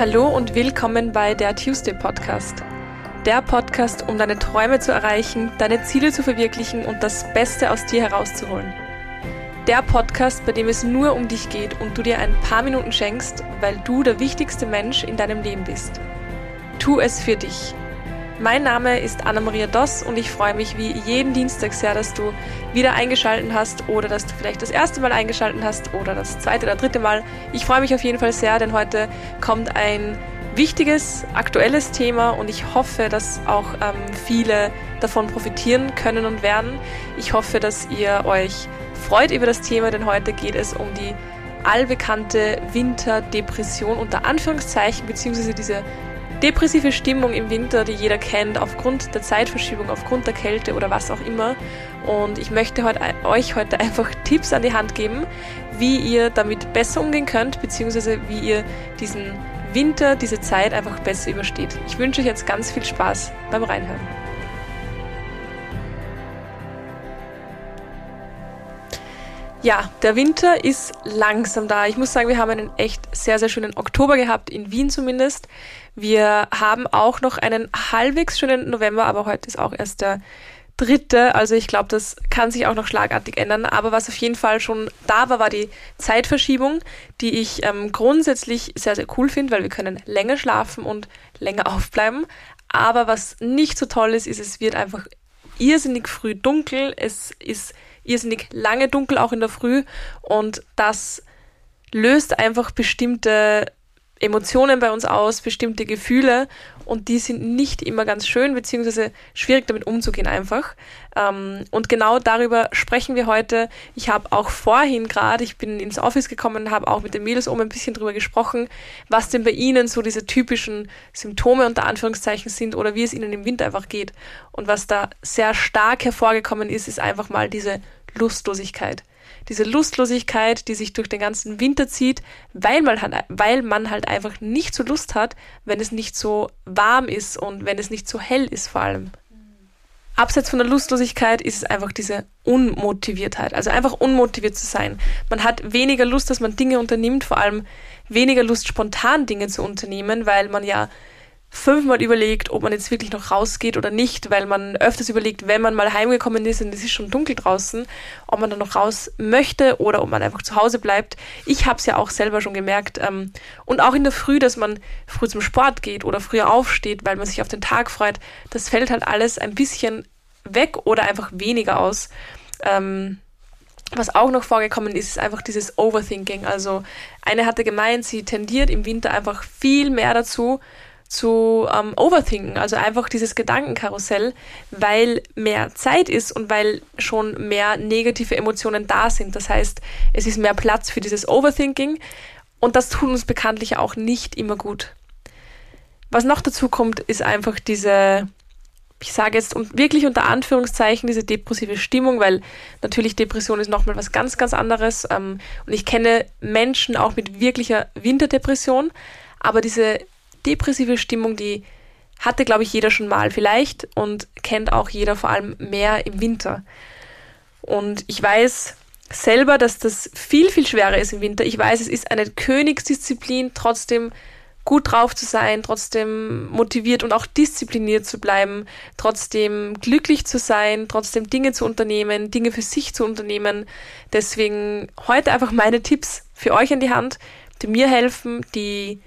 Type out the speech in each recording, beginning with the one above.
Hallo und willkommen bei der Tuesday Podcast. Der Podcast, um deine Träume zu erreichen, deine Ziele zu verwirklichen und das Beste aus dir herauszuholen. Der Podcast, bei dem es nur um dich geht und du dir ein paar Minuten schenkst, weil du der wichtigste Mensch in deinem Leben bist. Tu es für dich. Mein Name ist Anna-Maria Doss und ich freue mich wie jeden Dienstag sehr, dass du wieder eingeschaltet hast oder dass du vielleicht das erste Mal eingeschaltet hast oder das zweite oder dritte Mal. Ich freue mich auf jeden Fall sehr, denn heute kommt ein wichtiges, aktuelles Thema und ich hoffe, dass auch ähm, viele davon profitieren können und werden. Ich hoffe, dass ihr euch freut über das Thema, denn heute geht es um die allbekannte Winterdepression unter Anführungszeichen, beziehungsweise diese depressive Stimmung im Winter, die jeder kennt, aufgrund der Zeitverschiebung, aufgrund der Kälte oder was auch immer. Und ich möchte heute, euch heute einfach Tipps an die Hand geben, wie ihr damit besser umgehen könnt, beziehungsweise wie ihr diesen Winter, diese Zeit einfach besser übersteht. Ich wünsche euch jetzt ganz viel Spaß beim Reinhören. Ja, der Winter ist langsam da. Ich muss sagen, wir haben einen echt sehr, sehr schönen Oktober gehabt, in Wien zumindest. Wir haben auch noch einen halbwegs schönen November, aber heute ist auch erst der dritte. Also ich glaube, das kann sich auch noch schlagartig ändern. Aber was auf jeden Fall schon da war, war die Zeitverschiebung, die ich ähm, grundsätzlich sehr, sehr cool finde, weil wir können länger schlafen und länger aufbleiben. Aber was nicht so toll ist, ist, es wird einfach irrsinnig früh dunkel. Es ist irrsinnig lange dunkel, auch in der Früh. Und das löst einfach bestimmte Emotionen bei uns aus, bestimmte Gefühle und die sind nicht immer ganz schön, beziehungsweise schwierig damit umzugehen einfach. Ähm, und genau darüber sprechen wir heute. Ich habe auch vorhin gerade, ich bin ins Office gekommen, habe auch mit den Mädels oben ein bisschen drüber gesprochen, was denn bei ihnen so diese typischen Symptome unter Anführungszeichen sind oder wie es ihnen im Winter einfach geht. Und was da sehr stark hervorgekommen ist, ist einfach mal diese Lustlosigkeit diese Lustlosigkeit, die sich durch den ganzen Winter zieht, weil man, halt, weil man halt einfach nicht so Lust hat, wenn es nicht so warm ist und wenn es nicht so hell ist vor allem. Abseits von der Lustlosigkeit ist es einfach diese Unmotiviertheit, also einfach unmotiviert zu sein. Man hat weniger Lust, dass man Dinge unternimmt, vor allem weniger Lust, spontan Dinge zu unternehmen, weil man ja fünfmal überlegt, ob man jetzt wirklich noch rausgeht oder nicht, weil man öfters überlegt, wenn man mal heimgekommen ist und es ist schon dunkel draußen, ob man dann noch raus möchte oder ob man einfach zu Hause bleibt. Ich habe es ja auch selber schon gemerkt. Ähm, und auch in der Früh, dass man früh zum Sport geht oder früher aufsteht, weil man sich auf den Tag freut, das fällt halt alles ein bisschen weg oder einfach weniger aus. Ähm, was auch noch vorgekommen ist, ist einfach dieses Overthinking. Also eine hatte gemeint, sie tendiert im Winter einfach viel mehr dazu, zu ähm, overthinken, also einfach dieses Gedankenkarussell, weil mehr Zeit ist und weil schon mehr negative Emotionen da sind. Das heißt, es ist mehr Platz für dieses Overthinking und das tut uns bekanntlich auch nicht immer gut. Was noch dazu kommt, ist einfach diese, ich sage jetzt wirklich unter Anführungszeichen, diese depressive Stimmung, weil natürlich Depression ist nochmal was ganz, ganz anderes. Ähm, und ich kenne Menschen auch mit wirklicher Winterdepression, aber diese depressive Stimmung, die hatte, glaube ich, jeder schon mal vielleicht und kennt auch jeder vor allem mehr im Winter. Und ich weiß selber, dass das viel, viel schwerer ist im Winter. Ich weiß, es ist eine Königsdisziplin, trotzdem gut drauf zu sein, trotzdem motiviert und auch diszipliniert zu bleiben, trotzdem glücklich zu sein, trotzdem Dinge zu unternehmen, Dinge für sich zu unternehmen. Deswegen heute einfach meine Tipps für euch an die Hand, die mir helfen, die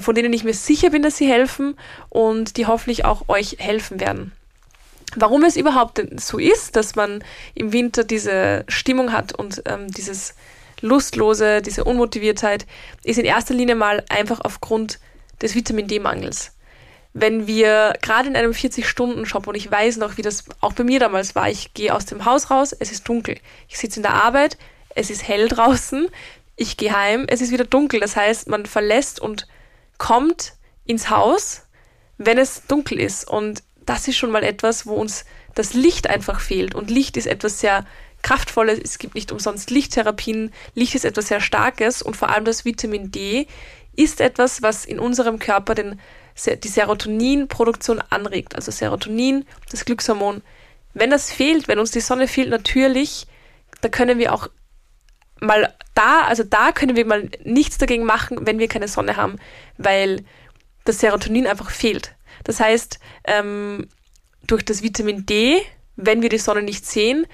von denen ich mir sicher bin, dass sie helfen und die hoffentlich auch euch helfen werden. Warum es überhaupt so ist, dass man im Winter diese Stimmung hat und ähm, dieses Lustlose, diese Unmotiviertheit, ist in erster Linie mal einfach aufgrund des Vitamin D-Mangels. Wenn wir gerade in einem 40-Stunden-Shop, und ich weiß noch, wie das auch bei mir damals war, ich gehe aus dem Haus raus, es ist dunkel. Ich sitze in der Arbeit, es ist hell draußen, ich gehe heim, es ist wieder dunkel. Das heißt, man verlässt und kommt ins Haus, wenn es dunkel ist. Und das ist schon mal etwas, wo uns das Licht einfach fehlt. Und Licht ist etwas sehr Kraftvolles. Es gibt nicht umsonst Lichttherapien. Licht ist etwas sehr Starkes und vor allem das Vitamin D ist etwas, was in unserem Körper den, die Serotoninproduktion anregt. Also Serotonin, das Glückshormon. Wenn das fehlt, wenn uns die Sonne fehlt, natürlich, da können wir auch mal da, also da können wir mal nichts dagegen machen, wenn wir keine Sonne haben, weil das Serotonin einfach fehlt. Das heißt, ähm, durch das Vitamin D, wenn wir die Sonne nicht sehen,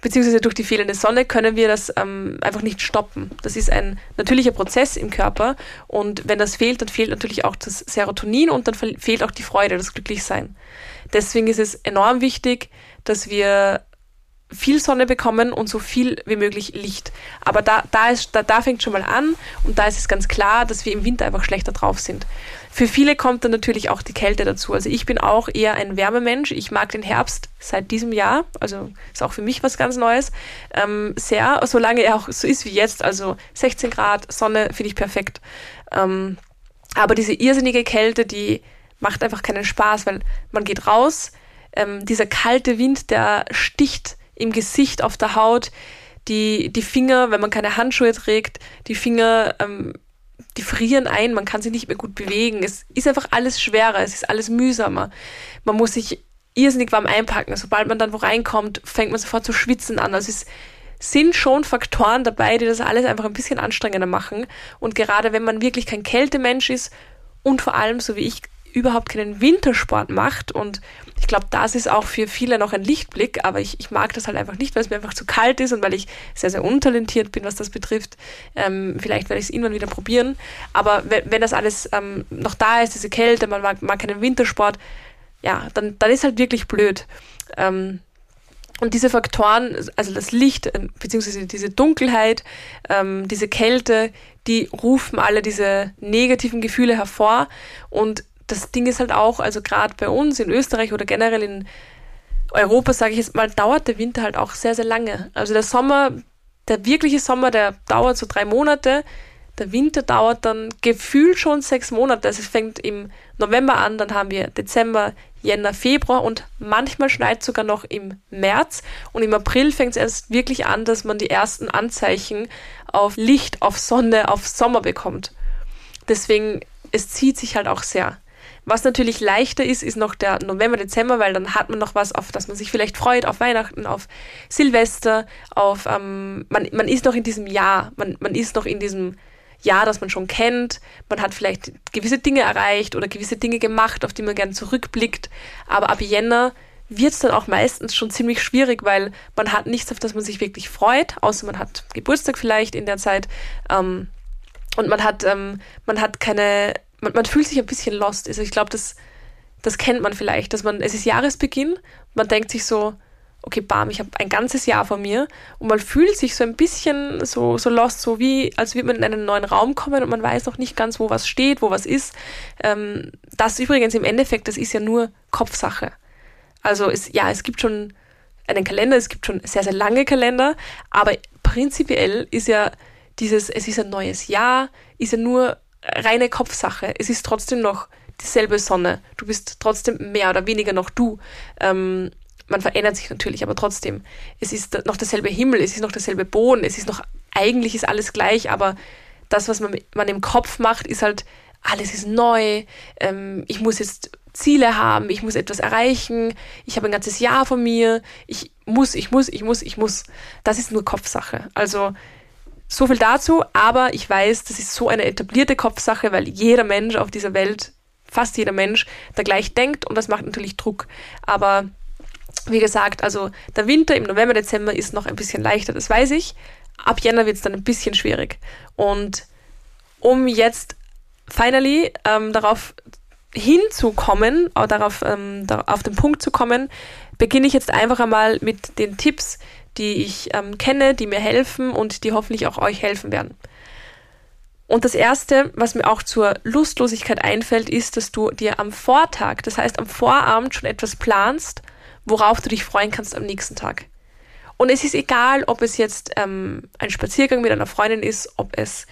beziehungsweise durch die fehlende Sonne können wir das ähm, einfach nicht stoppen. Das ist ein natürlicher Prozess im Körper und wenn das fehlt, dann fehlt natürlich auch das Serotonin und dann fehlt auch die Freude, das Glücklichsein. Deswegen ist es enorm wichtig, dass wir viel Sonne bekommen und so viel wie möglich Licht. Aber da, da, ist, da, da fängt schon mal an und da ist es ganz klar, dass wir im Winter einfach schlechter drauf sind. Für viele kommt dann natürlich auch die Kälte dazu. Also ich bin auch eher ein Wärmemensch. Ich mag den Herbst seit diesem Jahr, also ist auch für mich was ganz Neues, ähm, sehr, solange er auch so ist wie jetzt. Also 16 Grad, Sonne finde ich perfekt. Ähm, aber diese irrsinnige Kälte, die macht einfach keinen Spaß, weil man geht raus, ähm, dieser kalte Wind, der sticht im Gesicht, auf der Haut, die, die Finger, wenn man keine Handschuhe trägt, die Finger, ähm, die frieren ein, man kann sich nicht mehr gut bewegen. Es ist einfach alles schwerer, es ist alles mühsamer. Man muss sich irrsinnig warm einpacken. Sobald man dann wo reinkommt, fängt man sofort zu schwitzen an. Also es sind schon Faktoren dabei, die das alles einfach ein bisschen anstrengender machen. Und gerade wenn man wirklich kein Kältemensch ist und vor allem, so wie ich, überhaupt keinen Wintersport macht. Und ich glaube, das ist auch für viele noch ein Lichtblick, aber ich, ich mag das halt einfach nicht, weil es mir einfach zu kalt ist und weil ich sehr, sehr untalentiert bin, was das betrifft. Ähm, vielleicht werde ich es irgendwann wieder probieren. Aber wenn, wenn das alles ähm, noch da ist, diese Kälte, man mag, mag keinen Wintersport, ja, dann, dann ist halt wirklich blöd. Ähm, und diese Faktoren, also das Licht, äh, beziehungsweise diese Dunkelheit, ähm, diese Kälte, die rufen alle diese negativen Gefühle hervor. Und das Ding ist halt auch, also gerade bei uns in Österreich oder generell in Europa, sage ich jetzt mal, dauert der Winter halt auch sehr, sehr lange. Also der Sommer, der wirkliche Sommer, der dauert so drei Monate. Der Winter dauert dann gefühlt schon sechs Monate. Also es fängt im November an, dann haben wir Dezember, Jänner, Februar und manchmal schneit sogar noch im März. Und im April fängt es erst wirklich an, dass man die ersten Anzeichen auf Licht, auf Sonne, auf Sommer bekommt. Deswegen, es zieht sich halt auch sehr. Was natürlich leichter ist, ist noch der November, Dezember, weil dann hat man noch was, auf das man sich vielleicht freut, auf Weihnachten, auf Silvester, auf, ähm, man, man ist noch in diesem Jahr, man, man ist noch in diesem Jahr, das man schon kennt. Man hat vielleicht gewisse Dinge erreicht oder gewisse Dinge gemacht, auf die man gern zurückblickt. Aber ab Jänner wird es dann auch meistens schon ziemlich schwierig, weil man hat nichts, auf das man sich wirklich freut, außer man hat Geburtstag vielleicht in der Zeit. Ähm, und man hat, ähm, man hat keine man, man fühlt sich ein bisschen lost. Also ich glaube, das, das kennt man vielleicht, dass man, es ist Jahresbeginn, man denkt sich so, okay, bam, ich habe ein ganzes Jahr vor mir und man fühlt sich so ein bisschen so, so lost, so wie, als würde man in einen neuen Raum kommen und man weiß noch nicht ganz, wo was steht, wo was ist. Ähm, das übrigens im Endeffekt, das ist ja nur Kopfsache. Also es, ja, es gibt schon einen Kalender, es gibt schon sehr, sehr lange Kalender, aber prinzipiell ist ja dieses, es ist ein neues Jahr, ist ja nur reine Kopfsache. Es ist trotzdem noch dieselbe Sonne. Du bist trotzdem mehr oder weniger noch du. Ähm, man verändert sich natürlich, aber trotzdem. Es ist noch derselbe Himmel, es ist noch derselbe Boden, es ist noch, eigentlich ist alles gleich, aber das, was man, man im Kopf macht, ist halt, alles ist neu, ähm, ich muss jetzt Ziele haben, ich muss etwas erreichen, ich habe ein ganzes Jahr von mir, ich muss, ich muss, ich muss, ich muss. Das ist nur Kopfsache. Also so viel dazu, aber ich weiß, das ist so eine etablierte Kopfsache, weil jeder Mensch auf dieser Welt, fast jeder Mensch, da gleich denkt und das macht natürlich Druck. Aber wie gesagt, also der Winter im November, Dezember ist noch ein bisschen leichter, das weiß ich. Ab Jänner wird es dann ein bisschen schwierig. Und um jetzt finally ähm, darauf hinzukommen, darauf ähm, auf den Punkt zu kommen, beginne ich jetzt einfach einmal mit den Tipps, die ich ähm, kenne, die mir helfen und die hoffentlich auch euch helfen werden. Und das Erste, was mir auch zur Lustlosigkeit einfällt, ist, dass du dir am Vortag, das heißt am Vorabend schon etwas planst, worauf du dich freuen kannst am nächsten Tag. Und es ist egal, ob es jetzt ähm, ein Spaziergang mit einer Freundin ist, ob es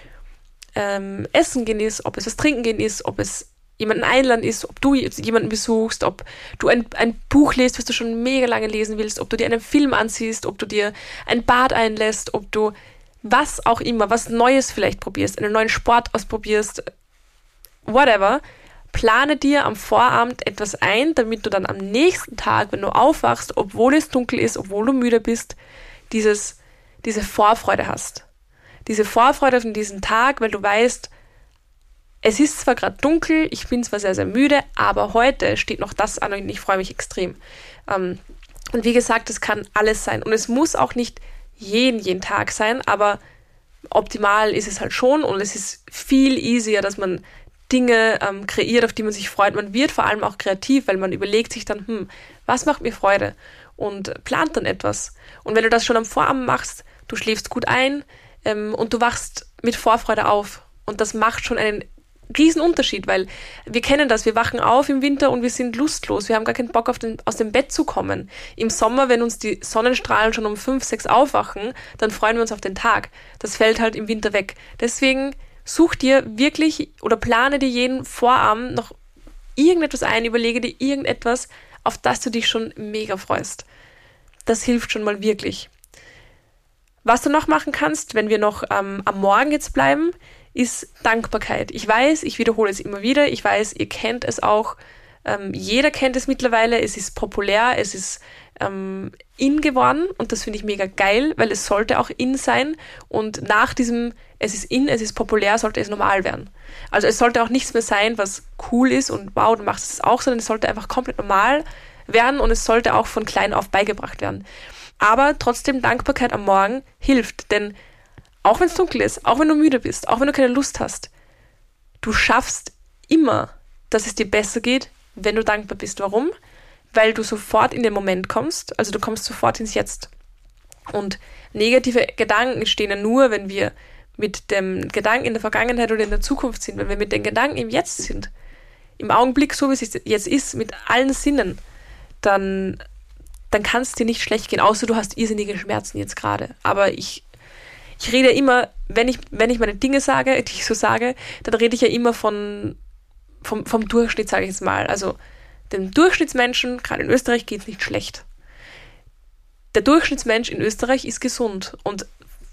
ähm, Essen gehen ist, ob es was trinken gehen ist, ob es jemanden einladen ist, ob du jemanden besuchst, ob du ein, ein Buch liest, was du schon mega lange lesen willst, ob du dir einen Film ansiehst, ob du dir ein Bad einlässt, ob du was auch immer, was Neues vielleicht probierst, einen neuen Sport ausprobierst, whatever, plane dir am Vorabend etwas ein, damit du dann am nächsten Tag, wenn du aufwachst, obwohl es dunkel ist, obwohl du müde bist, dieses, diese Vorfreude hast. Diese Vorfreude auf diesen Tag, weil du weißt, es ist zwar gerade dunkel, ich bin zwar sehr, sehr müde, aber heute steht noch das an und ich freue mich extrem. Ähm, und wie gesagt, es kann alles sein. Und es muss auch nicht jeden, jeden Tag sein, aber optimal ist es halt schon und es ist viel easier, dass man Dinge ähm, kreiert, auf die man sich freut. Man wird vor allem auch kreativ, weil man überlegt sich dann, hm, was macht mir Freude? Und plant dann etwas. Und wenn du das schon am Vorabend machst, du schläfst gut ein ähm, und du wachst mit Vorfreude auf. Und das macht schon einen riesen Unterschied, weil wir kennen das, wir wachen auf im Winter und wir sind lustlos, wir haben gar keinen Bock auf den, aus dem Bett zu kommen. Im Sommer, wenn uns die Sonnenstrahlen schon um fünf, sechs aufwachen, dann freuen wir uns auf den Tag. Das fällt halt im Winter weg. Deswegen such dir wirklich oder plane dir jeden Vorabend noch irgendetwas ein, überlege dir irgendetwas, auf das du dich schon mega freust. Das hilft schon mal wirklich. Was du noch machen kannst, wenn wir noch ähm, am Morgen jetzt bleiben, ist Dankbarkeit. Ich weiß, ich wiederhole es immer wieder, ich weiß, ihr kennt es auch, ähm, jeder kennt es mittlerweile, es ist populär, es ist ähm, in geworden und das finde ich mega geil, weil es sollte auch in sein und nach diesem es ist in, es ist populär, sollte es normal werden. Also es sollte auch nichts mehr sein, was cool ist und wow, du machst es auch, sondern es sollte einfach komplett normal werden und es sollte auch von klein auf beigebracht werden. Aber trotzdem Dankbarkeit am Morgen hilft, denn auch wenn es dunkel ist, auch wenn du müde bist, auch wenn du keine Lust hast, du schaffst immer, dass es dir besser geht, wenn du dankbar bist. Warum? Weil du sofort in den Moment kommst, also du kommst sofort ins Jetzt. Und negative Gedanken entstehen ja nur, wenn wir mit dem Gedanken in der Vergangenheit oder in der Zukunft sind, wenn wir mit den Gedanken im Jetzt sind, im Augenblick, so wie es jetzt ist, mit allen Sinnen, dann, dann kann es dir nicht schlecht gehen, außer du hast irrsinnige Schmerzen jetzt gerade. Aber ich ich rede immer, wenn ich, wenn ich meine Dinge sage, die ich so sage, dann rede ich ja immer von, vom, vom Durchschnitt, sage ich jetzt mal. Also dem Durchschnittsmenschen, gerade in Österreich, geht es nicht schlecht. Der Durchschnittsmensch in Österreich ist gesund und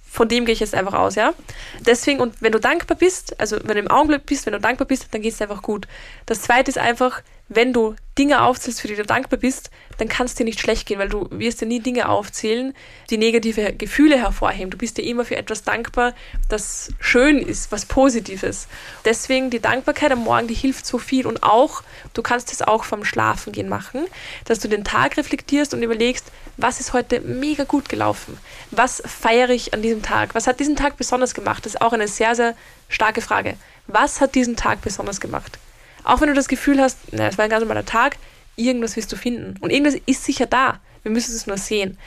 von dem gehe ich jetzt einfach aus, ja. Deswegen, und wenn du dankbar bist, also wenn du im Augenblick bist, wenn du dankbar bist, dann geht es einfach gut. Das zweite ist einfach, wenn du Dinge aufzählst, für die du dankbar bist, dann kann es dir nicht schlecht gehen, weil du wirst dir nie Dinge aufzählen, die negative Gefühle hervorheben. Du bist dir immer für etwas dankbar, das schön ist, was Positives. Deswegen die Dankbarkeit am Morgen, die hilft so viel. Und auch, du kannst es auch vom Schlafengehen machen, dass du den Tag reflektierst und überlegst, was ist heute mega gut gelaufen? Was feiere ich an diesem Tag? Was hat diesen Tag besonders gemacht? Das ist auch eine sehr, sehr starke Frage. Was hat diesen Tag besonders gemacht? Auch wenn du das Gefühl hast, na, es war ein ganz normaler Tag, irgendwas wirst du finden. Und irgendwas ist sicher da. Wir müssen es nur sehen.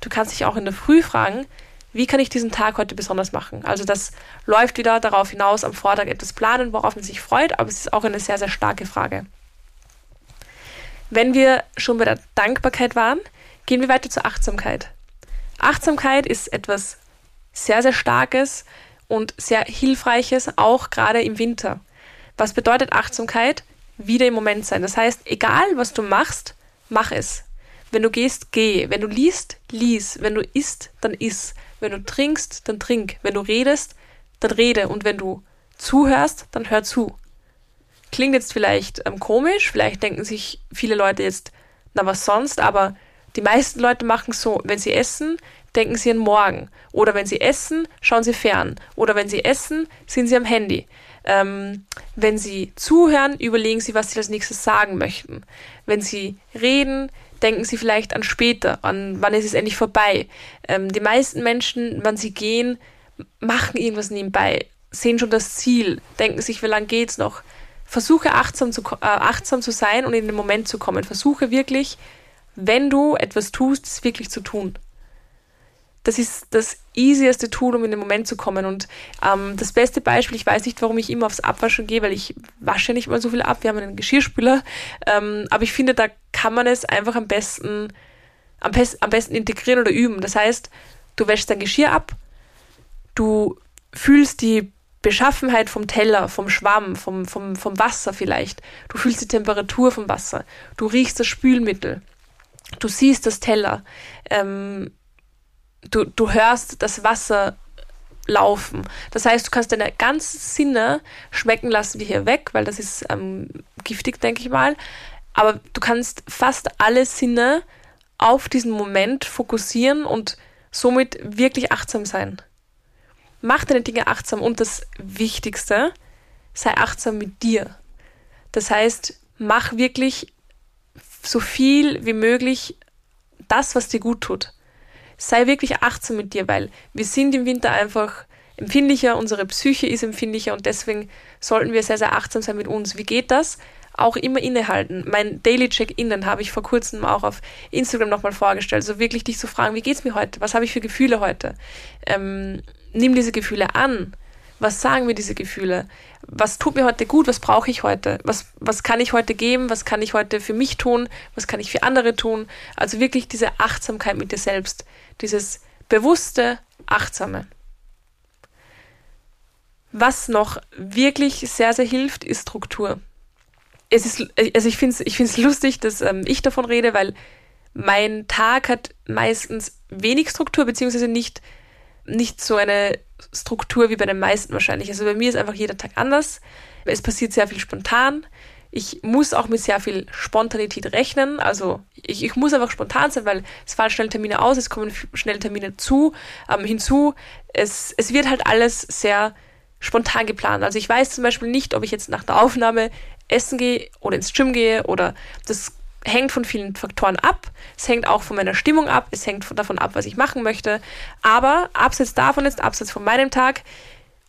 Du kannst dich auch in der Früh fragen, wie kann ich diesen Tag heute besonders machen? Also das läuft wieder darauf hinaus, am Vortag etwas planen, worauf man sich freut, aber es ist auch eine sehr, sehr starke Frage. Wenn wir schon bei der Dankbarkeit waren, gehen wir weiter zur Achtsamkeit. Achtsamkeit ist etwas sehr, sehr Starkes und sehr Hilfreiches, auch gerade im Winter. Was bedeutet Achtsamkeit? Wieder im Moment sein. Das heißt, egal was du machst, mach es. Wenn du gehst, geh. Wenn du liest, lies. Wenn du isst, dann iss. Wenn du trinkst, dann trink. Wenn du redest, dann rede. Und wenn du zuhörst, dann hör zu. Klingt jetzt vielleicht ähm, komisch, vielleicht denken sich viele Leute jetzt, na was sonst, aber die meisten Leute machen so, wenn sie essen, denken sie an morgen. Oder wenn sie essen, schauen sie fern. Oder wenn sie essen, sind sie am Handy. Ähm, wenn Sie zuhören, überlegen Sie, was Sie als nächstes sagen möchten. Wenn Sie reden, denken Sie vielleicht an später, an wann ist es endlich vorbei. Ähm, die meisten Menschen, wann sie gehen, machen irgendwas nebenbei, sehen schon das Ziel, denken sich, wie lange geht's noch. Versuche achtsam zu, äh, achtsam zu sein und in den Moment zu kommen. Versuche wirklich, wenn du etwas tust, es wirklich zu tun das ist das easieste Tool, um in den Moment zu kommen. Und ähm, das beste Beispiel, ich weiß nicht, warum ich immer aufs Abwaschen gehe, weil ich wasche nicht mal so viel ab. Wir haben einen Geschirrspüler. Ähm, aber ich finde, da kann man es einfach am besten, am, am besten integrieren oder üben. Das heißt, du wäschst dein Geschirr ab, du fühlst die Beschaffenheit vom Teller, vom Schwamm, vom, vom, vom Wasser vielleicht. Du fühlst die Temperatur vom Wasser. Du riechst das Spülmittel. Du siehst das Teller. Ähm, du, du hörst das Wasser laufen. Das heißt, du kannst deine ganzen Sinne schmecken lassen wir hier weg, weil das ist ähm, giftig, denke ich mal. Aber du kannst fast alle Sinne auf diesen Moment fokussieren und somit wirklich achtsam sein. mach deine Dinge achtsam und das Wichtigste, sei achtsam mit dir. Das heißt, mach wirklich so viel wie möglich das, was dir gut tut. Sei wirklich achtsam mit dir, weil wir sind im Winter einfach empfindlicher, unsere Psyche ist empfindlicher und deswegen sollten wir sehr, sehr achtsam sein mit uns. Wie geht das? Auch immer innehalten. Mein Daily Check-Innen habe ich vor kurzem auch auf Instagram nochmal vorgestellt. So wirklich dich zu fragen, wie geht's mir heute? Was habe ich für Gefühle heute? Ähm, nimm diese Gefühle an. Was sagen mir diese Gefühle? Was tut mir heute gut? Was brauche ich heute? Was, was kann ich heute geben? Was kann ich heute für mich tun? Was kann ich für andere tun? Also wirklich diese Achtsamkeit mit dir selbst. Dieses bewusste, achtsame. Was noch wirklich sehr, sehr hilft, ist Struktur. Es ist, also ich finde es ich find's lustig, dass ähm, ich davon rede, weil mein Tag hat meistens wenig Struktur, beziehungsweise nicht, nicht so eine Struktur wie bei den meisten wahrscheinlich. Also bei mir ist einfach jeder Tag anders. Es passiert sehr viel spontan. Ich muss auch mit sehr viel Spontanität rechnen. Also ich, ich muss einfach spontan sein, weil es fallen schnell Termine aus, es kommen schnell Termine zu, ähm, hinzu. Es, es wird halt alles sehr spontan geplant. Also ich weiß zum Beispiel nicht, ob ich jetzt nach der Aufnahme essen gehe oder ins Gym gehe oder das hängt von vielen Faktoren ab. Es hängt auch von meiner Stimmung ab. Es hängt davon ab, was ich machen möchte. Aber abseits davon jetzt, abseits von meinem Tag,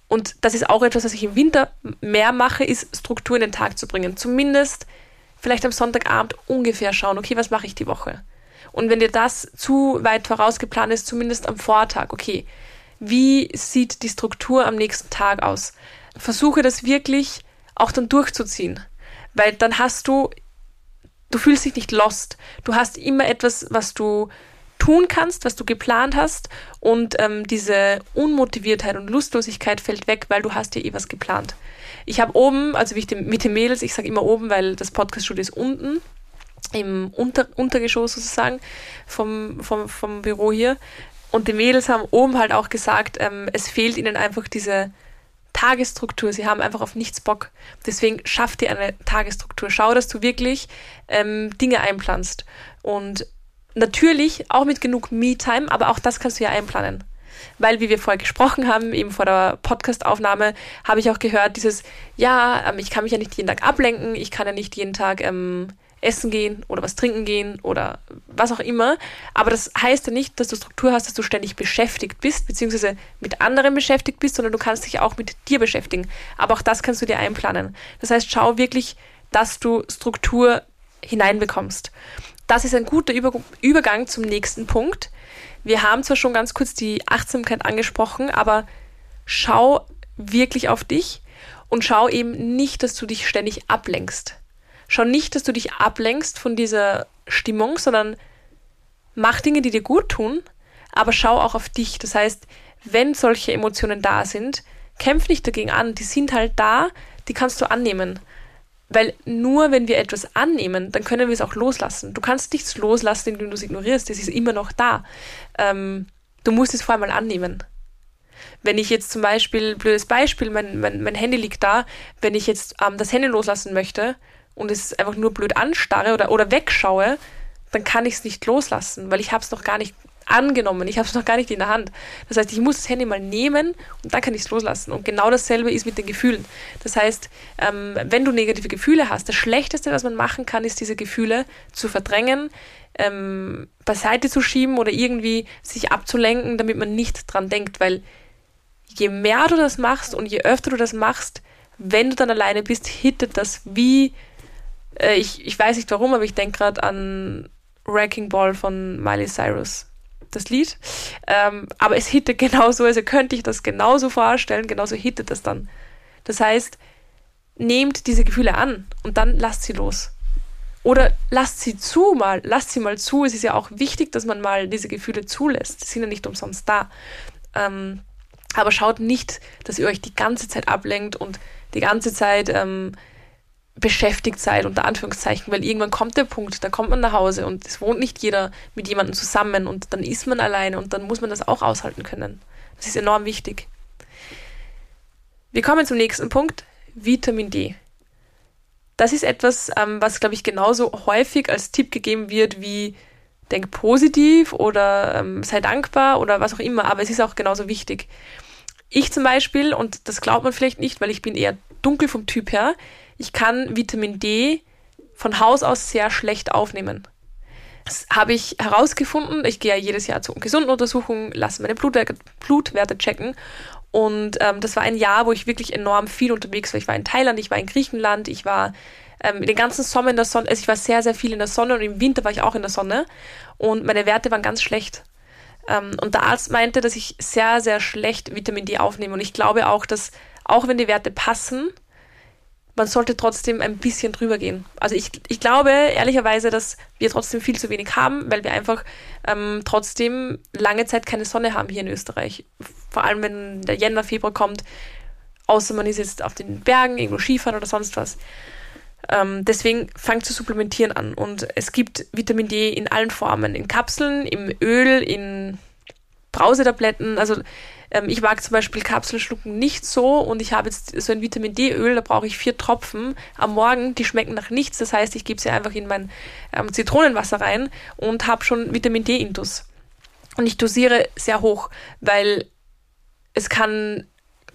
und das ist auch etwas, was ich im Winter mehr mache, ist Struktur in den Tag zu bringen. Zumindest vielleicht am Sonntagabend ungefähr schauen, okay, was mache ich die Woche? Und wenn dir das zu weit vorausgeplant ist, zumindest am Vortag, okay, wie sieht die Struktur am nächsten Tag aus. Versuche das wirklich auch dann durchzuziehen, weil dann hast du, du fühlst dich nicht lost. Du hast immer etwas, was du tun kannst, was du geplant hast und ähm, diese Unmotiviertheit und Lustlosigkeit fällt weg, weil du hast ja eh was geplant. Ich habe oben, also ich dem, mit den Mädels, ich sage immer oben, weil das Podcast-Studio ist unten, im Unter Untergeschoss sozusagen vom, vom, vom Büro hier. Und die Mädels haben oben halt auch gesagt, ähm, es fehlt ihnen einfach diese Tagesstruktur. Sie haben einfach auf nichts Bock. Deswegen schaff dir eine Tagesstruktur. Schau, dass du wirklich ähm, Dinge einplanst. Und natürlich auch mit genug Me-Time, aber auch das kannst du ja einplanen. Weil, wie wir vorher gesprochen haben, eben vor der Podcast-Aufnahme, habe ich auch gehört, dieses, ja, ähm, ich kann mich ja nicht jeden Tag ablenken, ich kann ja nicht jeden Tag ähm, essen gehen oder was trinken gehen oder was auch immer. Aber das heißt ja nicht, dass du Struktur hast, dass du ständig beschäftigt bist, beziehungsweise mit anderen beschäftigt bist, sondern du kannst dich auch mit dir beschäftigen. Aber auch das kannst du dir einplanen. Das heißt, schau wirklich, dass du Struktur hineinbekommst. Das ist ein guter Übergang zum nächsten Punkt. Wir haben zwar schon ganz kurz die Achtsamkeit angesprochen, aber schau wirklich auf dich und schau eben nicht, dass du dich ständig ablenkst schau nicht, dass du dich ablenkst von dieser Stimmung, sondern mach Dinge, die dir gut tun, aber schau auch auf dich. Das heißt, wenn solche Emotionen da sind, kämpf nicht dagegen an. Die sind halt da, die kannst du annehmen. Weil nur wenn wir etwas annehmen, dann können wir es auch loslassen. Du kannst nichts loslassen, indem du es ignorierst. Es ist immer noch da. Ähm, du musst es vor allem mal annehmen. Wenn ich jetzt zum Beispiel, blödes Beispiel, mein, mein, mein Handy liegt da, wenn ich jetzt ähm, das Handy loslassen möchte, und es einfach nur blöd anstarre oder, oder wegschaue, dann kann ich es nicht loslassen, weil ich habe es noch gar nicht angenommen, ich habe es noch gar nicht in der Hand. Das heißt, ich muss das Handy mal nehmen und dann kann ich es loslassen. Und genau dasselbe ist mit den Gefühlen. Das heißt, ähm, wenn du negative Gefühle hast, das Schlechteste, was man machen kann, ist diese Gefühle zu verdrängen, ähm, beiseite zu schieben oder irgendwie sich abzulenken, damit man nicht dran denkt, weil je mehr du das machst und je öfter du das machst, wenn du dann alleine bist, hittet das wie äh, ich, ich weiß nicht warum, aber ich denke gerade an Wrecking Ball von Miley Cyrus. Das Lied. Ähm, aber es hittet genauso, also könnte ich das genauso vorstellen, genauso hittet das dann. Das heißt, nehmt diese Gefühle an und dann lasst sie los. Oder lasst sie zu mal, lasst sie mal zu. Es ist ja auch wichtig, dass man mal diese Gefühle zulässt. Sie sind ja nicht umsonst da. Ähm, aber schaut nicht, dass ihr euch die ganze Zeit ablenkt und die ganze Zeit ähm, beschäftigt seid, unter Anführungszeichen, weil irgendwann kommt der Punkt, da kommt man nach Hause und es wohnt nicht jeder mit jemandem zusammen und dann ist man alleine und dann muss man das auch aushalten können. Das ist enorm wichtig. Wir kommen zum nächsten Punkt, Vitamin D. Das ist etwas, ähm, was, glaube ich, genauso häufig als Tipp gegeben wird wie denk positiv oder ähm, sei dankbar oder was auch immer, aber es ist auch genauso wichtig. ich zum Beispiel, und das glaubt man vielleicht nicht, weil ich bin eher dunkel vom Typ her, ich kann Vitamin D von Haus aus sehr schlecht aufnehmen. Das habe ich herausgefunden. Ich gehe ja jedes Jahr zur Gesundenuntersuchung, lasse meine Blutwerte, Blutwerte checken. Und ähm, das war ein Jahr, wo ich wirklich enorm viel unterwegs war. Ich war in Thailand, ich war in Griechenland, ich war ähm, den ganzen Sommer in der Sonne. Also ich war sehr, sehr viel in der Sonne und im Winter war ich auch in der Sonne. Und meine Werte waren ganz schlecht. Ähm, und der Arzt meinte, dass ich sehr, sehr schlecht Vitamin D aufnehme. Und ich glaube auch, dass auch wenn die Werte passen, man sollte trotzdem ein bisschen drüber gehen. Also ich, ich glaube ehrlicherweise, dass wir trotzdem viel zu wenig haben, weil wir einfach ähm, trotzdem lange Zeit keine Sonne haben hier in Österreich. Vor allem wenn der Jänner, Februar kommt, außer man ist jetzt auf den Bergen, irgendwo Skifahren oder sonst was. Ähm, deswegen fangt zu supplementieren an. Und es gibt Vitamin D in allen Formen, in Kapseln, im Öl, in Brausetabletten. Also ähm, ich mag zum Beispiel Kapselschlucken nicht so und ich habe jetzt so ein Vitamin D-Öl, da brauche ich vier Tropfen am Morgen, die schmecken nach nichts. Das heißt, ich gebe sie einfach in mein ähm, Zitronenwasser rein und habe schon Vitamin D-Intus. Und ich dosiere sehr hoch, weil es kann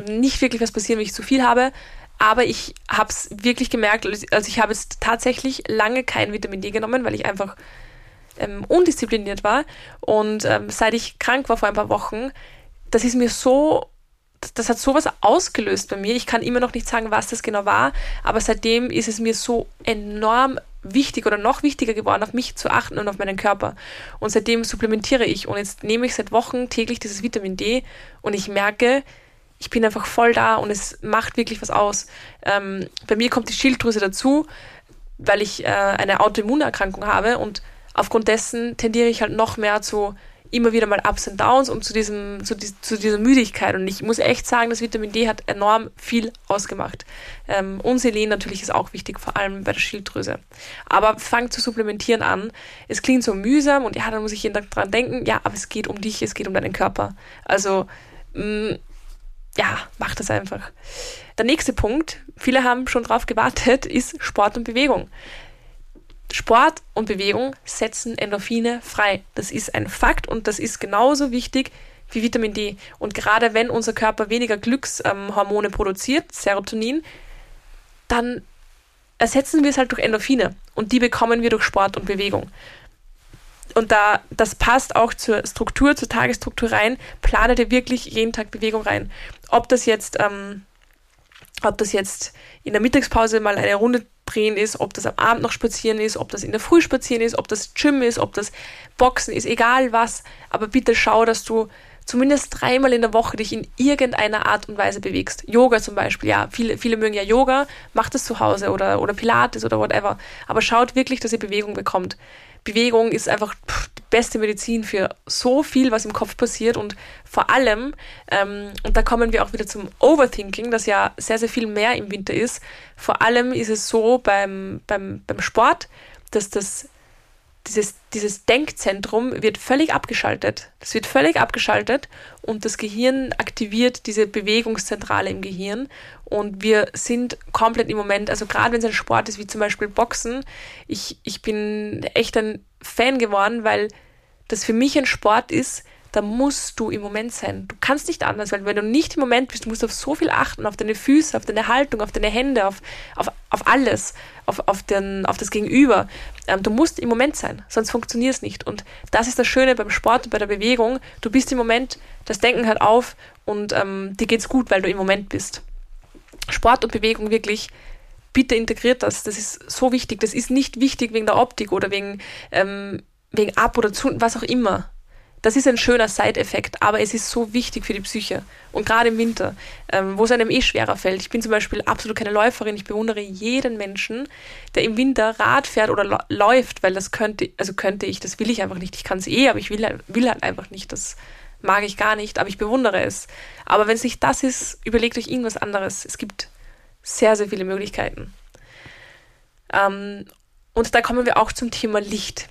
nicht wirklich was passieren, wenn ich zu viel habe. Aber ich habe es wirklich gemerkt, also ich habe jetzt tatsächlich lange kein Vitamin D genommen, weil ich einfach ähm, undiszipliniert war. Und ähm, seit ich krank war vor ein paar Wochen, das ist mir so, das hat sowas ausgelöst bei mir. Ich kann immer noch nicht sagen, was das genau war, aber seitdem ist es mir so enorm wichtig oder noch wichtiger geworden, auf mich zu achten und auf meinen Körper. Und seitdem supplementiere ich und jetzt nehme ich seit Wochen täglich dieses Vitamin D und ich merke, ich bin einfach voll da und es macht wirklich was aus. Ähm, bei mir kommt die Schilddrüse dazu, weil ich äh, eine Autoimmunerkrankung habe und aufgrund dessen tendiere ich halt noch mehr zu immer wieder mal Ups und Downs und zu, diesem, zu, die, zu dieser Müdigkeit. Und ich muss echt sagen, das Vitamin D hat enorm viel ausgemacht. Ähm, und Selen natürlich ist auch wichtig, vor allem bei der Schilddrüse. Aber fang zu supplementieren an. Es klingt so mühsam und ja, dann muss ich jeden Tag dran denken, ja, aber es geht um dich, es geht um deinen Körper. Also, mh, mm, ja, mach das einfach. Der nächste Punkt, viele haben schon drauf gewartet, ist Sport und Bewegung. Sport und Bewegung setzen Endorphine frei. Das ist ein Fakt und das ist genauso wichtig wie Vitamin D. Und gerade wenn unser Körper weniger Glückshormone produziert, Serotonin, dann ersetzen wir es halt durch Endorphine und die bekommen wir durch Sport und Bewegung. Und da das passt auch zur Struktur, zur Tagesstruktur rein, plane dir wirklich jeden Tag Bewegung rein. Ob das jetzt, ähm, ob das jetzt in der Mittagspause mal eine Runde drehen ist, ob das am Abend noch spazieren ist, ob das in der Früh spazieren ist, ob das Gym ist, ob das Boxen ist, egal was. Aber bitte schau, dass du zumindest dreimal in der Woche dich in irgendeiner Art und Weise bewegst. Yoga zum Beispiel, ja, viele, viele mögen ja Yoga, macht es zu Hause oder, oder Pilates oder whatever. Aber schaut wirklich, dass ihr Bewegung bekommt. Bewegung ist einfach pff, beste Medizin für so viel, was im Kopf passiert und vor allem, ähm, und da kommen wir auch wieder zum Overthinking, das ja sehr, sehr viel mehr im Winter ist. Vor allem ist es so beim, beim, beim Sport, dass das dieses, dieses Denkzentrum wird völlig abgeschaltet. Das wird völlig abgeschaltet und das Gehirn aktiviert diese Bewegungszentrale im Gehirn und wir sind komplett im Moment, also gerade wenn es ein Sport ist wie zum Beispiel Boxen, ich, ich bin echt ein Fan geworden, weil das für mich ein Sport ist, da musst du im Moment sein. Du kannst nicht anders, weil wenn du nicht im Moment bist, du musst auf so viel achten, auf deine Füße, auf deine Haltung, auf deine Hände, auf, auf, auf alles, auf, auf, den, auf das Gegenüber. Ähm, du musst im Moment sein, sonst funktioniert es nicht. Und das ist das Schöne beim Sport und bei der Bewegung. Du bist im Moment, das Denken hört auf und ähm, dir geht's gut, weil du im Moment bist. Sport und Bewegung wirklich bitte integriert das. Das ist so wichtig. Das ist nicht wichtig wegen der Optik oder wegen, ähm, wegen ab oder zu, was auch immer. Das ist ein schöner Side-Effekt, aber es ist so wichtig für die Psyche. Und gerade im Winter, ähm, wo es einem eh schwerer fällt. Ich bin zum Beispiel absolut keine Läuferin. Ich bewundere jeden Menschen, der im Winter Rad fährt oder läuft, weil das könnte, also könnte ich, das will ich einfach nicht. Ich kann es eh, aber ich will, will halt einfach nicht. Das mag ich gar nicht, aber ich bewundere es. Aber wenn es nicht das ist, überlegt euch irgendwas anderes. Es gibt sehr, sehr viele Möglichkeiten. Ähm, und da kommen wir auch zum Thema Licht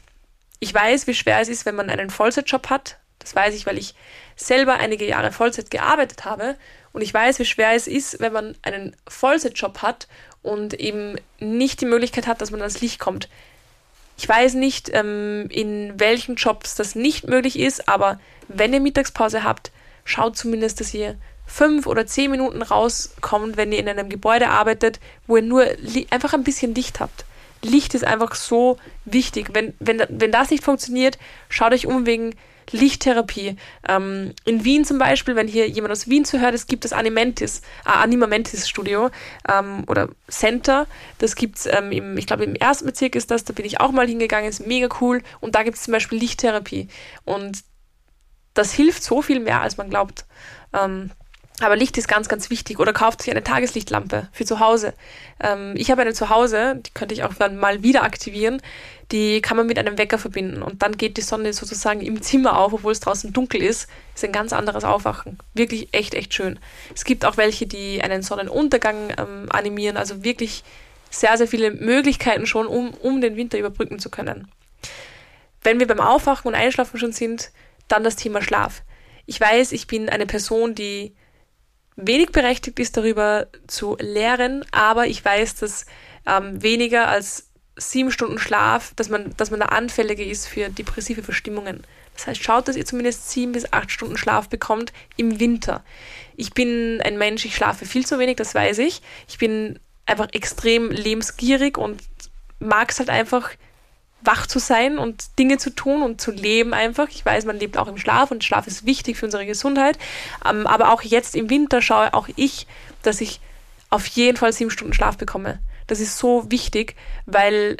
ich weiß, wie schwer es ist, wenn man einen Vollzeitjob hat. Das weiß ich, weil ich selber einige Jahre Vollzeit gearbeitet habe. Und ich weiß, wie schwer es ist, wenn man einen Vollzeitjob hat und eben nicht die Möglichkeit hat, dass man ans Licht kommt. Ich weiß nicht, ähm, in welchen Jobs das nicht möglich ist, aber wenn ihr Mittagspause habt, schaut zumindest, dass ihr fünf oder zehn Minuten rauskommt, wenn ihr in einem Gebäude arbeitet, wo ihr nur einfach ein bisschen Licht habt. Licht ist einfach so wichtig. Wenn, wenn, wenn das nicht funktioniert, schaut euch um wegen Lichttherapie. Ähm, in Wien zum Beispiel, wenn hier jemand aus Wien zuhört, es gibt das Animentis, äh, Animamentis Studio ähm, oder Center. Das gibt es, ähm, im, ich glaube, im ersten Bezirk ist das, da bin ich auch mal hingegangen, ist mega cool. Und da gibt es zum Beispiel Lichttherapie. Und das hilft so viel mehr, als man glaubt. Ähm, aber Licht ist ganz, ganz wichtig. Oder kauft sich eine Tageslichtlampe für zu Hause. Ähm, ich habe eine zu Hause, die könnte ich auch dann mal wieder aktivieren. Die kann man mit einem Wecker verbinden und dann geht die Sonne sozusagen im Zimmer auf, obwohl es draußen dunkel ist. Ist ein ganz anderes Aufwachen. Wirklich echt, echt schön. Es gibt auch welche, die einen Sonnenuntergang ähm, animieren. Also wirklich sehr, sehr viele Möglichkeiten schon, um, um den Winter überbrücken zu können. Wenn wir beim Aufwachen und Einschlafen schon sind, dann das Thema Schlaf. Ich weiß, ich bin eine Person, die wenig berechtigt ist, darüber zu lehren, aber ich weiß, dass ähm, weniger als sieben Stunden Schlaf, dass man, dass man da anfälliger ist für depressive Verstimmungen. Das heißt, schaut, dass ihr zumindest sieben bis acht Stunden Schlaf bekommt im Winter. Ich bin ein Mensch, ich schlafe viel zu wenig, das weiß ich. Ich bin einfach extrem lebensgierig und mag es halt einfach wach zu sein und Dinge zu tun und zu leben einfach. Ich weiß, man lebt auch im Schlaf und Schlaf ist wichtig für unsere Gesundheit. Ähm, aber auch jetzt im Winter schaue auch ich, dass ich auf jeden Fall sieben Stunden Schlaf bekomme. Das ist so wichtig, weil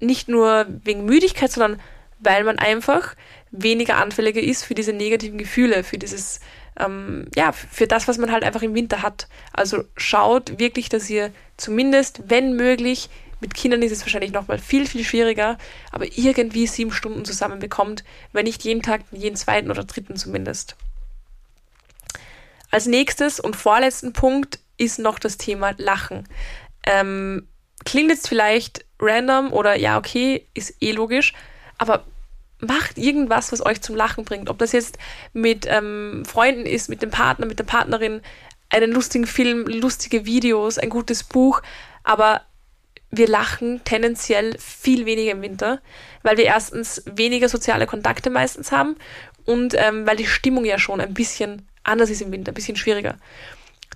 nicht nur wegen Müdigkeit, sondern weil man einfach weniger anfälliger ist für diese negativen Gefühle, für dieses, ähm, ja, für das, was man halt einfach im Winter hat. Also schaut wirklich, dass ihr zumindest, wenn möglich, mit Kindern ist es wahrscheinlich nochmal viel, viel schwieriger, aber irgendwie sieben Stunden zusammen bekommt, wenn nicht jeden Tag, jeden zweiten oder dritten zumindest. Als nächstes und vorletzten Punkt ist noch das Thema Lachen. Ähm, klingt jetzt vielleicht random oder ja, okay, ist eh logisch, aber macht irgendwas, was euch zum Lachen bringt. Ob das jetzt mit ähm, Freunden ist, mit dem Partner, mit der Partnerin, einen lustigen Film, lustige Videos, ein gutes Buch, aber wir lachen tendenziell viel weniger im Winter, weil wir erstens weniger soziale Kontakte meistens haben und ähm, weil die Stimmung ja schon ein bisschen anders ist im Winter, ein bisschen schwieriger.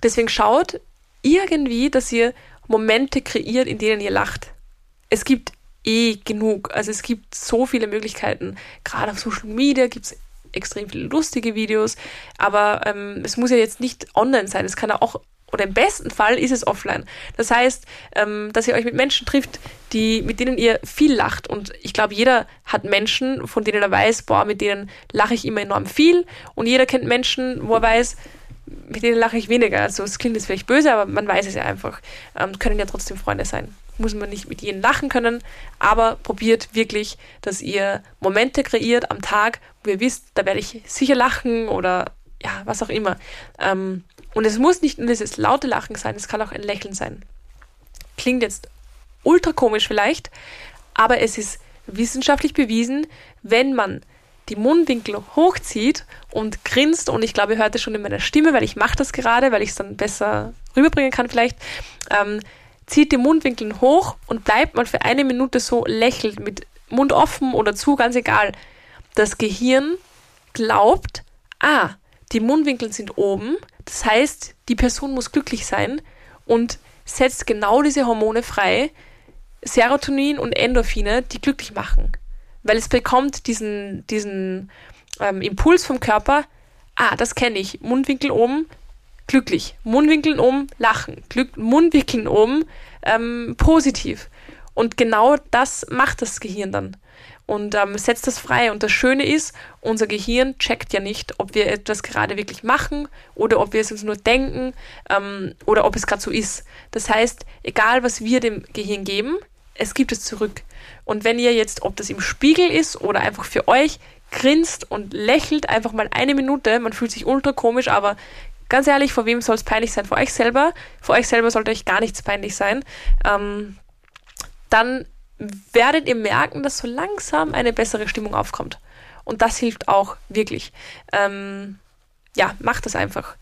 Deswegen schaut irgendwie, dass ihr Momente kreiert, in denen ihr lacht. Es gibt eh genug. Also es gibt so viele Möglichkeiten. Gerade auf Social Media gibt es extrem viele lustige Videos, aber ähm, es muss ja jetzt nicht online sein. Es kann ja auch oder im besten Fall ist es offline. Das heißt, ähm, dass ihr euch mit Menschen trifft, die, mit denen ihr viel lacht. Und ich glaube, jeder hat Menschen, von denen er weiß, boah, mit denen lache ich immer enorm viel. Und jeder kennt Menschen, wo er weiß, mit denen lache ich weniger. Also es klingt jetzt vielleicht böse, aber man weiß es ja einfach. Ähm, können ja trotzdem Freunde sein. Muss man nicht mit jedem lachen können, aber probiert wirklich, dass ihr Momente kreiert am Tag, wo ihr wisst, da werde ich sicher lachen oder ja, was auch immer. Ähm, und es muss nicht nur dieses laute Lachen sein, es kann auch ein Lächeln sein. Klingt jetzt ultra komisch vielleicht, aber es ist wissenschaftlich bewiesen, wenn man die Mundwinkel hochzieht und grinst, und ich glaube, ihr hört es schon in meiner Stimme, weil ich mache das gerade, weil ich es dann besser rüberbringen kann vielleicht, ähm, zieht die Mundwinkel hoch und bleibt mal für eine Minute so lächelt, mit Mund offen oder zu, ganz egal. Das Gehirn glaubt, ah, die Mundwinkel sind oben, das heißt, die Person muss glücklich sein und setzt genau diese Hormone frei, Serotonin und Endorphine, die glücklich machen. Weil es bekommt diesen, diesen ähm, Impuls vom Körper, ah, das kenne ich, Mundwinkel oben, glücklich, Mundwinkeln oben, lachen, Glück, Mundwinkeln oben, ähm, positiv. Und genau das macht das Gehirn dann und ähm, setzt das frei. Und das Schöne ist, unser Gehirn checkt ja nicht, ob wir etwas gerade wirklich machen oder ob wir es uns nur denken ähm, oder ob es gerade so ist. Das heißt, egal was wir dem Gehirn geben, es gibt es zurück. Und wenn ihr jetzt, ob das im Spiegel ist oder einfach für euch, grinst und lächelt einfach mal eine Minute, man fühlt sich ultra komisch, aber ganz ehrlich, vor wem soll es peinlich sein? Vor euch selber. Vor euch selber sollte euch gar nichts peinlich sein. Ähm, dann werdet ihr merken, dass so langsam eine bessere Stimmung aufkommt. Und das hilft auch wirklich. Ähm, ja, macht das einfach.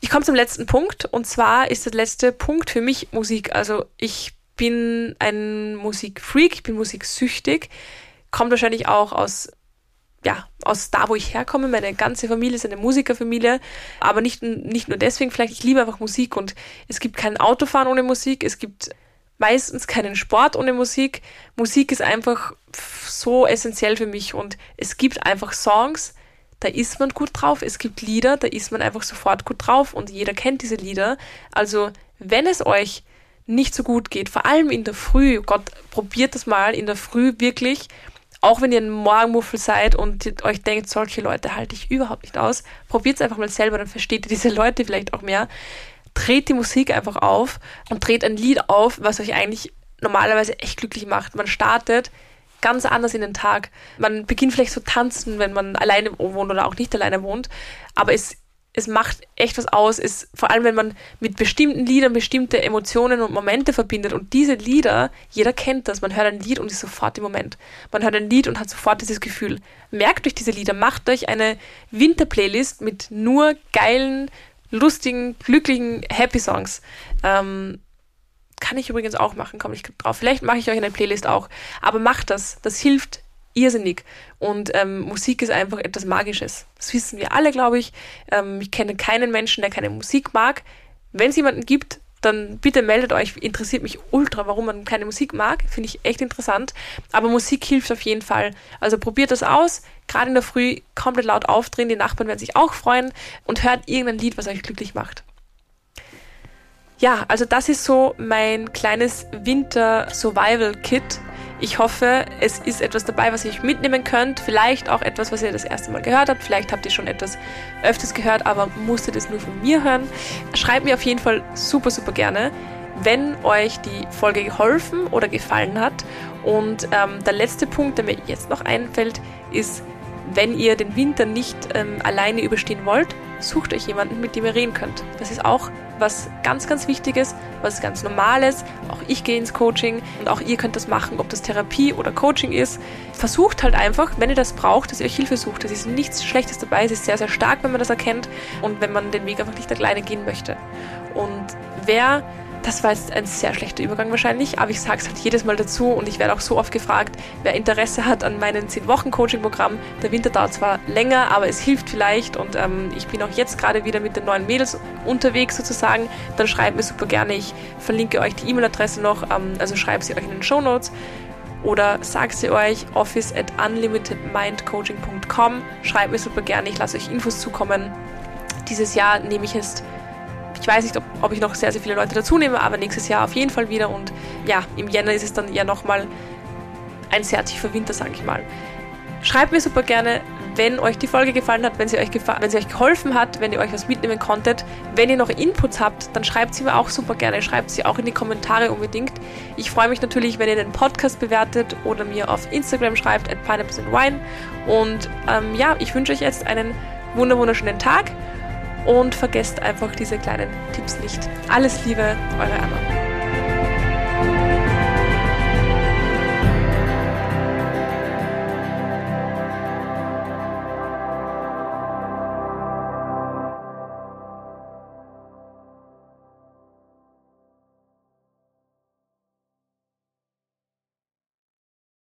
Ich komme zum letzten Punkt und zwar ist der letzte Punkt für mich Musik. Also ich bin ein Musikfreak, ich bin musiksüchtig, kommt wahrscheinlich auch aus ja, aus da, wo ich herkomme. Meine ganze Familie ist eine Musikerfamilie. Aber nicht, nicht nur deswegen, vielleicht, ich liebe einfach Musik und es gibt kein Autofahren ohne Musik. Es gibt meistens keinen Sport ohne Musik. Musik ist einfach so essentiell für mich und es gibt einfach Songs, da ist man gut drauf. Es gibt Lieder, da ist man einfach sofort gut drauf und jeder kennt diese Lieder. Also, wenn es euch nicht so gut geht, vor allem in der Früh, Gott, probiert das mal in der Früh wirklich, auch wenn ihr ein Morgenmuffel seid und euch denkt, solche Leute halte ich überhaupt nicht aus, probiert es einfach mal selber, dann versteht ihr diese Leute vielleicht auch mehr. Dreht die Musik einfach auf und dreht ein Lied auf, was euch eigentlich normalerweise echt glücklich macht. Man startet ganz anders in den Tag. Man beginnt vielleicht zu tanzen, wenn man alleine wohnt oder auch nicht alleine wohnt, aber es es macht echt was aus, ist vor allem wenn man mit bestimmten Liedern bestimmte Emotionen und Momente verbindet und diese Lieder, jeder kennt das, man hört ein Lied und ist sofort im Moment. Man hört ein Lied und hat sofort dieses Gefühl. Merkt euch diese Lieder, macht euch eine Winterplaylist mit nur geilen, lustigen, glücklichen Happy Songs. Ähm, kann ich übrigens auch machen, komme ich drauf. Vielleicht mache ich euch eine Playlist auch. Aber macht das. Das hilft irrsinnig. Und ähm, Musik ist einfach etwas Magisches. Das wissen wir alle, glaube ich. Ähm, ich kenne keinen Menschen, der keine Musik mag. Wenn es jemanden gibt, dann bitte meldet euch. Interessiert mich ultra, warum man keine Musik mag. Finde ich echt interessant. Aber Musik hilft auf jeden Fall. Also probiert das aus. Gerade in der Früh komplett laut aufdrehen. Die Nachbarn werden sich auch freuen. Und hört irgendein Lied, was euch glücklich macht. Ja, also das ist so mein kleines Winter-Survival-Kit ich hoffe, es ist etwas dabei, was ihr euch mitnehmen könnt. Vielleicht auch etwas, was ihr das erste Mal gehört habt. Vielleicht habt ihr schon etwas öfters gehört, aber musstet es nur von mir hören. Schreibt mir auf jeden Fall super, super gerne, wenn euch die Folge geholfen oder gefallen hat. Und ähm, der letzte Punkt, der mir jetzt noch einfällt, ist, wenn ihr den Winter nicht ähm, alleine überstehen wollt, sucht euch jemanden, mit dem ihr reden könnt. Das ist auch was ganz, ganz Wichtiges, was ganz Normales. Auch ich gehe ins Coaching und auch ihr könnt das machen, ob das Therapie oder Coaching ist. Versucht halt einfach, wenn ihr das braucht, dass ihr euch Hilfe sucht. Es ist nichts Schlechtes dabei. Es ist sehr, sehr stark, wenn man das erkennt und wenn man den Weg einfach nicht alleine gehen möchte. Und wer das war jetzt ein sehr schlechter Übergang wahrscheinlich, aber ich sage es halt jedes Mal dazu und ich werde auch so oft gefragt, wer Interesse hat an meinem 10-Wochen-Coaching-Programm. Der Winter dauert zwar länger, aber es hilft vielleicht und ähm, ich bin auch jetzt gerade wieder mit den neuen Mädels unterwegs sozusagen. Dann schreibt mir super gerne, ich verlinke euch die E-Mail-Adresse noch, ähm, also schreibt sie euch in den Show Notes oder sagt sie euch office at unlimitedmindcoaching.com. Schreibt mir super gerne, ich lasse euch Infos zukommen. Dieses Jahr nehme ich jetzt ich weiß nicht, ob, ob ich noch sehr, sehr viele Leute dazu nehme, aber nächstes Jahr auf jeden Fall wieder. Und ja, im Jänner ist es dann eher nochmal ein sehr tiefer Winter, sage ich mal. Schreibt mir super gerne, wenn euch die Folge gefallen hat, wenn sie, euch wenn sie euch geholfen hat, wenn ihr euch was mitnehmen konntet. Wenn ihr noch Inputs habt, dann schreibt sie mir auch super gerne. Schreibt sie auch in die Kommentare unbedingt. Ich freue mich natürlich, wenn ihr den Podcast bewertet oder mir auf Instagram schreibt, at Pineapples and Wine. Und ähm, ja, ich wünsche euch jetzt einen wunderschönen Tag und vergesst einfach diese kleinen Tipps nicht. Alles Liebe, eure Anna.